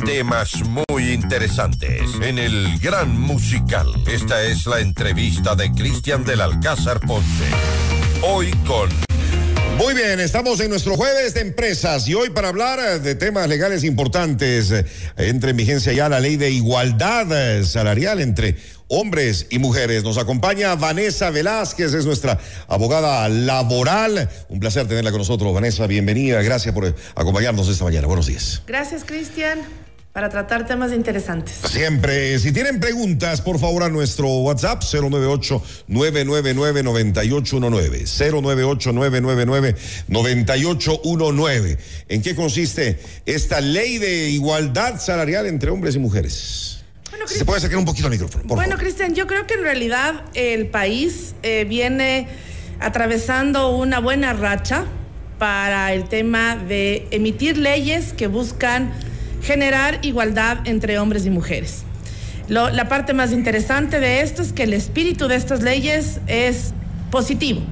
temas muy interesantes en el Gran Musical. Esta es la entrevista de Cristian del Alcázar Ponce. Hoy con muy bien, estamos en nuestro jueves de empresas y hoy para hablar de temas legales importantes, entre en vigencia ya la ley de igualdad salarial entre hombres y mujeres. Nos acompaña Vanessa Velázquez, es nuestra abogada laboral. Un placer tenerla con nosotros, Vanessa. Bienvenida, gracias por acompañarnos esta mañana. Buenos días. Gracias, Cristian para tratar temas interesantes. Siempre, si tienen preguntas, por favor a nuestro WhatsApp 098-999-9819. 098-999-9819. ¿En qué consiste esta ley de igualdad salarial entre hombres y mujeres? Se puede sacar un poquito el micrófono. bueno, Cristian, yo creo que en realidad el país eh, viene atravesando una buena racha para el tema de emitir leyes que buscan generar igualdad entre hombres y mujeres. la parte más interesante de esto es que el espíritu de estas leyes es positivo.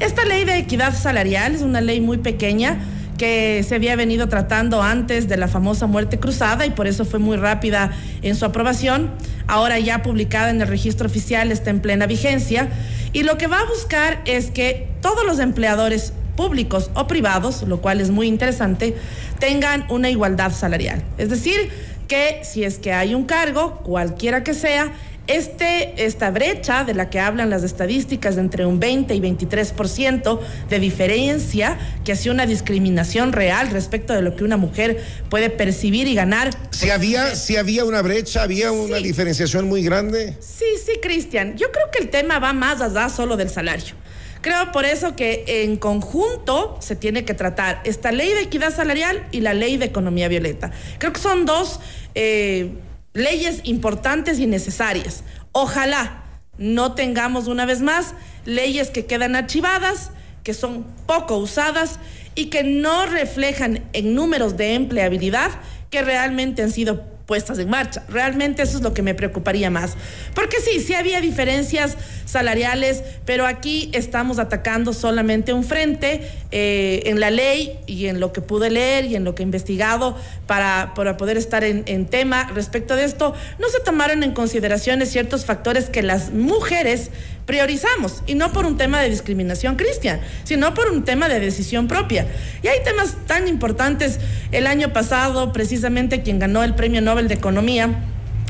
Esta ley de equidad salarial es una ley muy pequeña que se había venido tratando antes de la famosa muerte cruzada y por eso fue muy rápida en su aprobación. Ahora ya publicada en el registro oficial está en plena vigencia y lo que va a buscar es que todos los empleadores públicos o privados, lo cual es muy interesante, tengan una igualdad salarial. Es decir, que si es que hay un cargo, cualquiera que sea, este, esta brecha de la que hablan las estadísticas de entre un 20 y 23% de diferencia, que hace una discriminación real respecto de lo que una mujer puede percibir y ganar. Si había, si había una brecha, había una diferenciación muy grande. Sí, sí, Cristian. Yo creo que el tema va más allá solo del salario. Creo por eso que en conjunto se tiene que tratar esta ley de equidad salarial y la ley de economía violeta. Creo que son dos eh, leyes importantes y necesarias. Ojalá no tengamos una vez más leyes que quedan archivadas, que son poco usadas y que no reflejan en números de empleabilidad que realmente han sido puestas en marcha. Realmente eso es lo que me preocuparía más. Porque sí, sí había diferencias salariales, pero aquí estamos atacando solamente un frente eh, en la ley y en lo que pude leer y en lo que he investigado para, para poder estar en, en tema respecto de esto. No se tomaron en consideración ciertos factores que las mujeres priorizamos y no por un tema de discriminación cristiana, sino por un tema de decisión propia. Y hay temas tan importantes. El año pasado, precisamente quien ganó el Premio Nobel de Economía,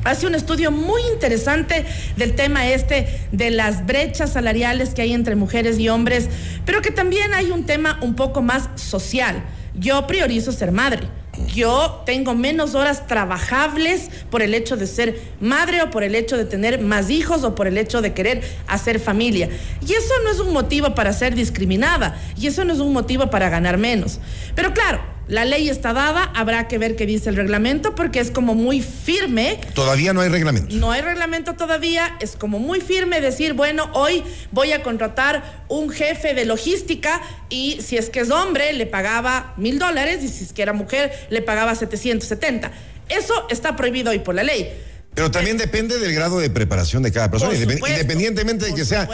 hace un estudio muy interesante del tema este de las brechas salariales que hay entre mujeres y hombres, pero que también hay un tema un poco más social. Yo priorizo ser madre yo tengo menos horas trabajables por el hecho de ser madre o por el hecho de tener más hijos o por el hecho de querer hacer familia. Y eso no es un motivo para ser discriminada y eso no es un motivo para ganar menos. Pero claro, la ley está dada, habrá que ver qué dice el reglamento porque es como muy firme. Todavía no hay reglamento. No hay reglamento todavía, es como muy firme decir, bueno, hoy voy a contratar un jefe de logística y si es que es hombre le pagaba mil dólares y si es que era mujer le pagaba 770. Eso está prohibido hoy por la ley. Pero también depende del grado de preparación de cada persona, independientemente de que sea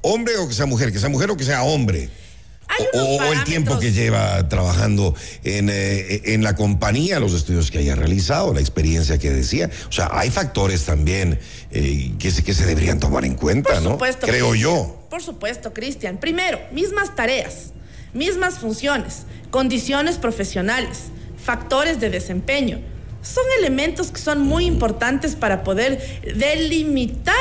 hombre o que sea mujer, que sea mujer o que sea hombre o, el tiempo que lleva trabajando eh, en, la compañía, los estudios que haya realizado, la experiencia que decía. O sea, hay factores también eh, que, se, que se deberían tomar en cuenta, Por supuesto, ¿no? Creo yo. Por supuesto, Cristian. Primero, mismas tareas, mismas funciones, condiciones profesionales, factores de desempeño. Son elementos que son muy importantes para poder delimitar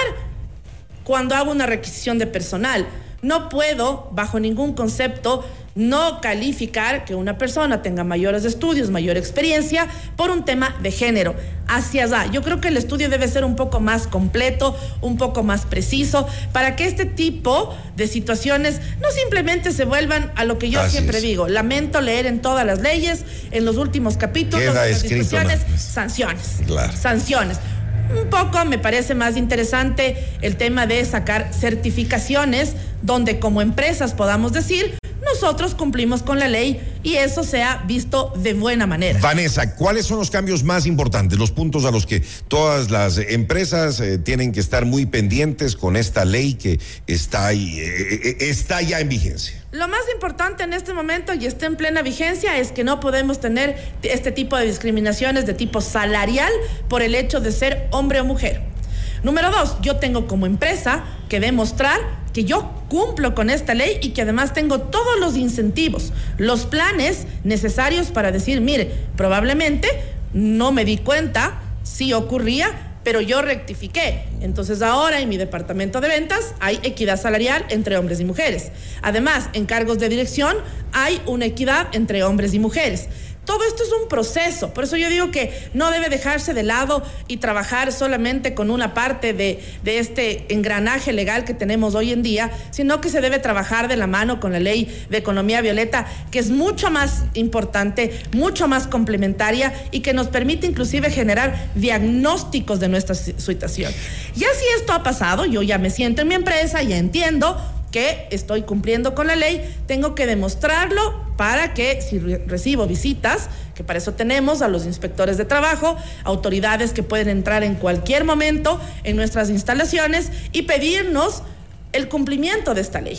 cuando hago una requisición de personal. No puedo, bajo ningún concepto, no calificar que una persona tenga mayores estudios, mayor experiencia por un tema de género. Hacia allá. Yo creo que el estudio debe ser un poco más completo, un poco más preciso, para que este tipo de situaciones no simplemente se vuelvan a lo que yo siempre digo. Lamento leer en todas las leyes, en los últimos capítulos de las discusiones, sanciones. Sanciones. Un poco me parece más interesante el tema de sacar certificaciones donde como empresas podamos decir, nosotros cumplimos con la ley y eso se ha visto de buena manera. Vanessa, ¿cuáles son los cambios más importantes, los puntos a los que todas las empresas eh, tienen que estar muy pendientes con esta ley que está, ahí, eh, eh, está ya en vigencia? Lo más importante en este momento y está en plena vigencia es que no podemos tener este tipo de discriminaciones de tipo salarial por el hecho de ser hombre o mujer. Número dos, yo tengo como empresa que demostrar que yo cumplo con esta ley y que además tengo todos los incentivos, los planes necesarios para decir, mire, probablemente no me di cuenta si ocurría, pero yo rectifiqué. Entonces ahora en mi departamento de ventas hay equidad salarial entre hombres y mujeres. Además, en cargos de dirección hay una equidad entre hombres y mujeres. Todo esto es un proceso, por eso yo digo que no debe dejarse de lado y trabajar solamente con una parte de, este engranaje legal que tenemos hoy en día, sino que se debe trabajar de la mano con la ley de economía violeta, que es mucho más importante, mucho más complementaria y que nos permite inclusive generar diagnósticos de nuestra situación. Ya si esto ha pasado, yo ya me siento en mi empresa, ya entiendo, que estoy cumpliendo con la ley, tengo que demostrarlo para que si recibo visitas, que para eso tenemos a los inspectores de trabajo, autoridades que pueden entrar en cualquier momento en nuestras instalaciones y pedirnos el cumplimiento de esta ley.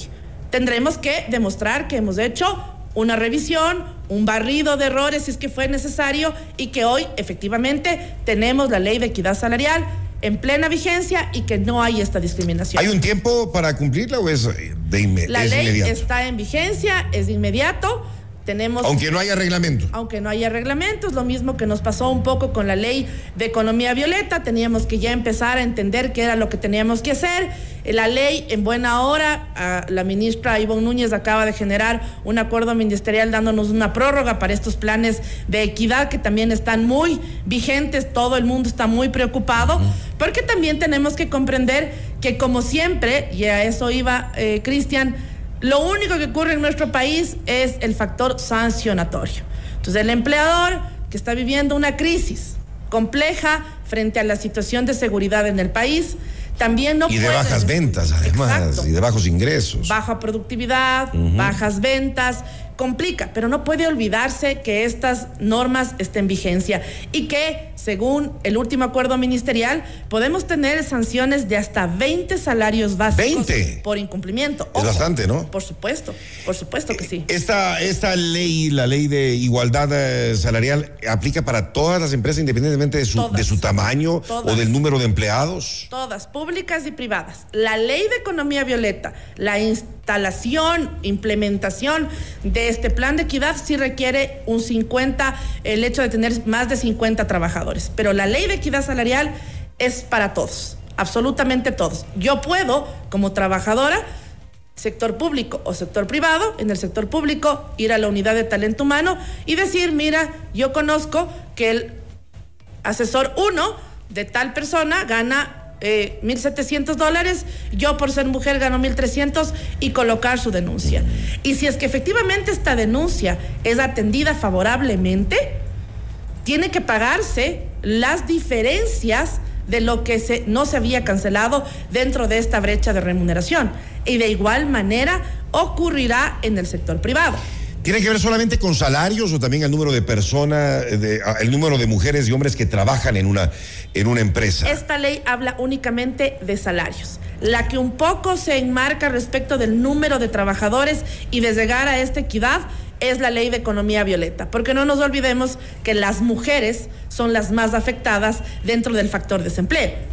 Tendremos que demostrar que hemos hecho una revisión, un barrido de errores si es que fue necesario y que hoy efectivamente tenemos la ley de equidad salarial en plena vigencia y que no hay esta discriminación. ¿Hay un tiempo para cumplirla o es de inmediato? La ley está en vigencia, es de inmediato. Tenemos, aunque no haya reglamento. Aunque no haya reglamento, es lo mismo que nos pasó un poco con la ley de economía violeta. Teníamos que ya empezar a entender qué era lo que teníamos que hacer. La ley, en buena hora, la ministra Ivonne Núñez acaba de generar un acuerdo ministerial dándonos una prórroga para estos planes de equidad que también están muy vigentes. Todo el mundo está muy preocupado, porque también tenemos que comprender que, como siempre, y a eso iba eh, Cristian, lo único que ocurre en nuestro país es el factor sancionatorio. Entonces, el empleador que está viviendo una crisis compleja frente a la situación de seguridad en el país, también no y de bajas ventas además y de bajos ingresos. Baja productividad bajas ventas complica, pero no puede olvidarse que estas normas estén en vigencia y que, según el último acuerdo ministerial, podemos tener sanciones de hasta 20 salarios básicos por incumplimiento. es bastante, ¿no? Por supuesto, por supuesto que sí. Esta, esta ley, la ley de igualdad eh, salarial, aplica para todas las empresas independientemente de su, de su tamaño o del número de empleados. Todas, públicas y privadas. La ley de economía violeta, la instalación, implementación de este plan de equidad sí requiere un 50, el hecho de tener más de 50 trabajadores, pero la ley de equidad salarial es para todos, absolutamente todos. Yo puedo, como trabajadora, sector público o sector privado, en el sector público ir a la unidad de talento humano y decir, mira, yo conozco que el asesor 1 de tal persona gana eh, 1.700 dólares, yo por ser mujer gano 1.300 y colocar su denuncia. Y si es que efectivamente esta denuncia es atendida favorablemente, tiene que pagarse las diferencias de lo que se, no se había cancelado dentro de esta brecha de remuneración. Y de igual manera ocurrirá en el sector privado. ¿Tiene que ver solamente con salarios o también el número de personas, el número de mujeres y hombres que trabajan en una, en una empresa? Esta ley habla únicamente de salarios. La que un poco se enmarca respecto del número de trabajadores y de llegar a esta equidad es la ley de economía violeta, porque no nos olvidemos que las mujeres son las más afectadas dentro del factor desempleo.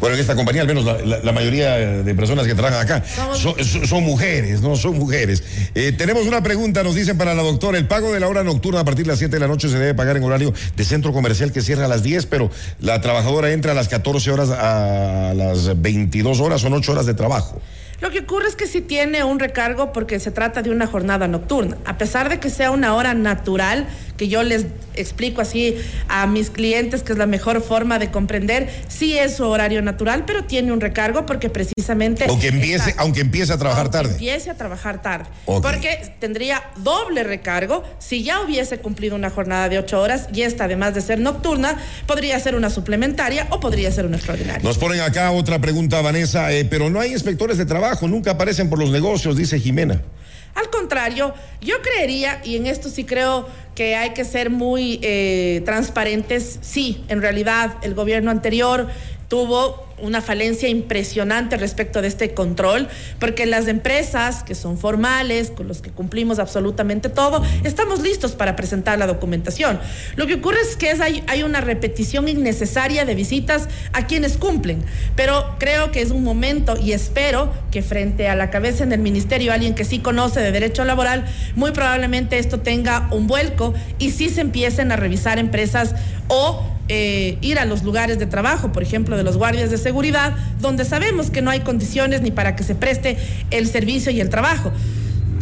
Bueno, en esta compañía, al menos la, mayoría de personas que trabajan acá son, mujeres, ¿no? Son mujeres. Eh, tenemos una pregunta, nos dicen para la doctora, el pago de la hora nocturna a partir de las 7 de la noche se debe pagar en horario de centro comercial que cierra a las 10, pero la trabajadora entra a las 14 horas a las 22 horas, son 8 horas de trabajo. Lo que ocurre es que sí tiene un recargo porque se trata de una jornada nocturna. A pesar de que sea una hora natural, que yo les explico así a mis clientes que es la mejor forma de comprender, sí es su horario natural, pero tiene un recargo porque precisamente... Aunque empiece, aunque empiece a trabajar tarde. Empiece a trabajar tarde. Porque tendría doble recargo si ya hubiese cumplido una jornada de ocho horas y esta, además de ser nocturna, podría ser una suplementaria o podría ser una extraordinaria. Nos ponen acá otra pregunta, Vanessa, eh, pero no hay inspectores de trabajo, nunca aparecen por los negocios, dice Jimena. Al contrario, yo creería, y en esto sí creo que hay que ser muy eh, transparentes, sí, en realidad el gobierno anterior tuvo una falencia impresionante respecto de este control, porque las empresas que son formales, con los que cumplimos absolutamente todo, estamos listos para presentar la documentación. Lo que ocurre es que hay, hay una repetición innecesaria de visitas a quienes cumplen, pero creo que es un momento y espero que frente a la cabeza en el ministerio alguien que sí conoce de derecho laboral, muy probablemente esto tenga un vuelco y sí se empiecen a revisar empresas o eh, ir a los lugares de trabajo, por ejemplo, de los guardias de seguridad, donde sabemos que no hay condiciones ni para que se preste el servicio y el trabajo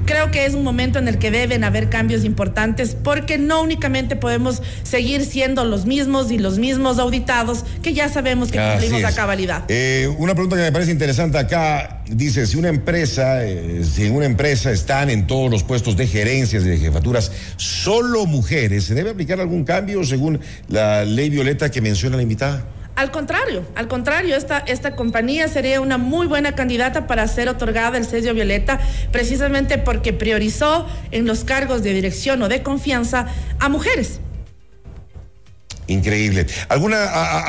creo que es un momento en el que deben haber cambios importantes porque no únicamente podemos seguir siendo los mismos y los mismos auditados que ya sabemos que cumplimos la cabalidad. Eh, una pregunta que me parece interesante acá dice si una empresa, eh, si en una empresa están en todos los puestos de gerencias y de jefaturas solo mujeres, ¿se debe aplicar algún cambio según la ley violeta que menciona la invitada? Al contrario, al contrario, esta, esta compañía sería una muy buena candidata para ser otorgada el sello Violeta, precisamente porque priorizó en los cargos de dirección o de confianza a mujeres. Increíble. ¿Alguna,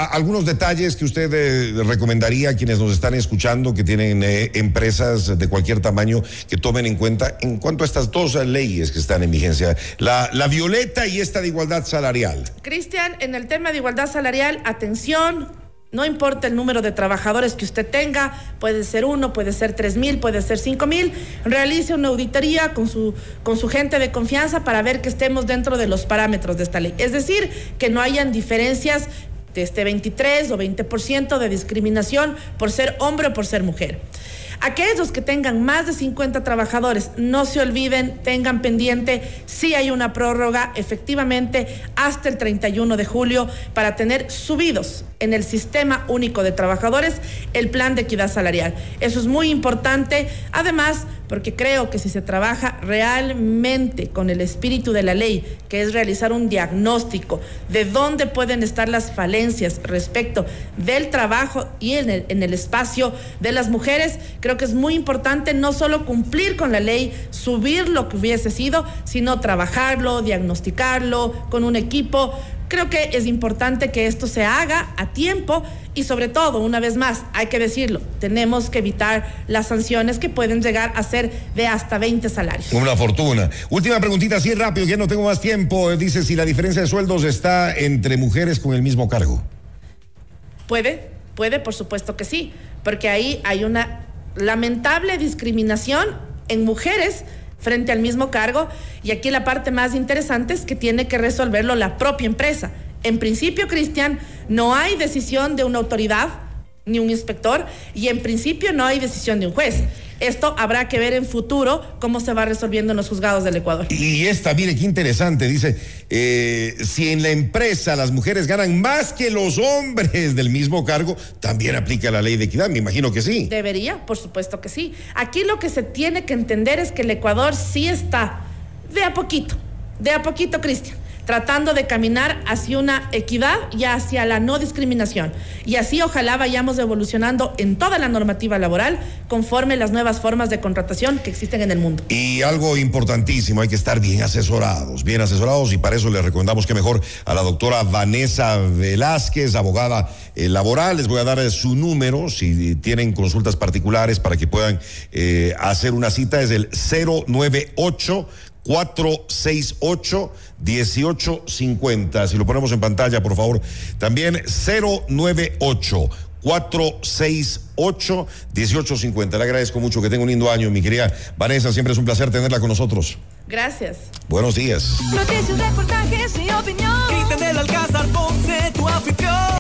¿Algunos detalles que usted eh, recomendaría a quienes nos están escuchando, que tienen eh, empresas de cualquier tamaño, que tomen en cuenta en cuanto a estas dos leyes que están en vigencia? La, la violeta y esta de igualdad salarial. Cristian, en el tema de igualdad salarial, atención, no importa el número de trabajadores que usted tenga, puede ser uno, puede ser tres mil, puede ser cinco mil, realice una auditoría con su, con su gente de confianza para ver que estemos dentro de los parámetros de esta ley. Es decir, que no hayan diferencias de este 23 o 20% de discriminación por ser hombre o por ser mujer. Aquellos que tengan más de 50 trabajadores, no se olviden, tengan pendiente, si hay una prórroga efectivamente hasta el 31 de julio para tener subidos en el sistema único de trabajadores el plan de equidad salarial. Eso es muy importante. Además, porque creo que si se trabaja realmente con el espíritu de la ley, que es realizar un diagnóstico de dónde pueden estar las falencias respecto del trabajo y en el, espacio de las mujeres, creo que es muy importante no solo cumplir con la ley, subir lo que hubiese sido, sino trabajarlo, diagnosticarlo con un equipo Creo que es importante que esto se haga a tiempo y sobre todo, una vez más, hay que decirlo, tenemos que evitar las sanciones que pueden llegar a ser de hasta 20 salarios. Una fortuna. Última preguntita, así rápido, ya no tengo más tiempo. Dice si la diferencia de sueldos está entre mujeres con el mismo cargo. Puede, puede, por supuesto que sí, porque ahí hay una lamentable discriminación en mujeres frente al mismo cargo. Y aquí la parte más interesante es que tiene que resolverlo la propia empresa. En principio, Cristian, no hay decisión de una autoridad ni un inspector y en principio no hay decisión de un juez. Esto habrá que ver en futuro cómo se va resolviendo en los juzgados del Ecuador. Y esta, mire qué interesante, dice, eh, si en la empresa las mujeres ganan más que los hombres del mismo cargo, también aplica la ley de equidad, me imagino que sí. Debería, por supuesto que sí. Aquí lo que se tiene que entender es que el Ecuador sí está de a poquito, de a poquito, Cristian tratando de caminar hacia una equidad y hacia la no discriminación. Y así ojalá vayamos evolucionando en toda la normativa laboral conforme las nuevas formas de contratación que existen en el mundo. Y algo importantísimo, hay que estar bien asesorados, bien asesorados y para eso les recomendamos que mejor a la doctora Vanessa Velázquez, abogada eh, laboral, les voy a dar su número si tienen consultas particulares para que puedan eh, hacer una cita, es el 098 468-1850. Si lo ponemos en pantalla, por favor. También 098. 468-1850. Le agradezco mucho que tenga un lindo año, mi querida Vanessa. Siempre es un placer tenerla con nosotros. Gracias. Buenos días. Noticias, reportajes y opinión. Cristian del Alcázar, Ponce, tu afición.